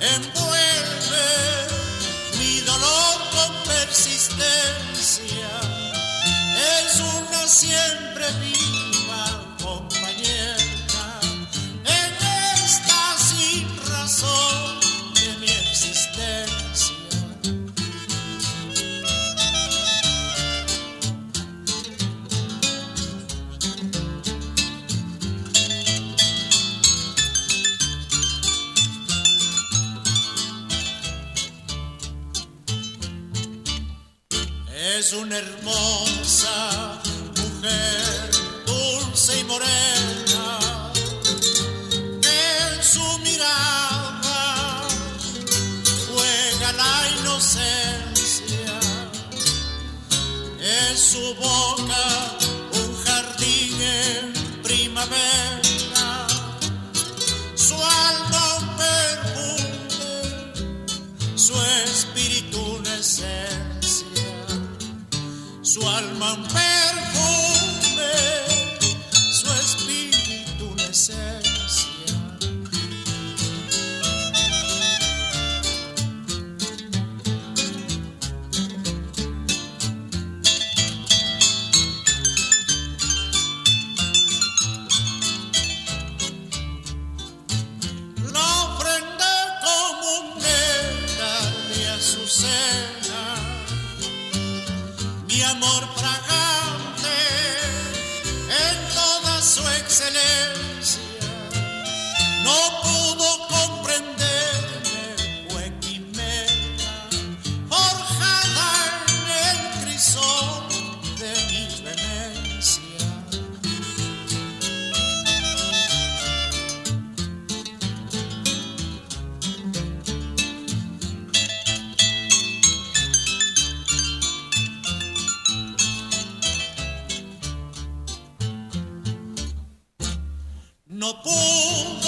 Envuelve mi dolor con persistencia. Es una siempre Es una hermosa mujer, dulce y morena, en su mirada juega la inocencia. Es su boca un jardín en primavera, su alma un perfume, su alma perfume, su espíritu una amor fragante en toda su excelencia. No pude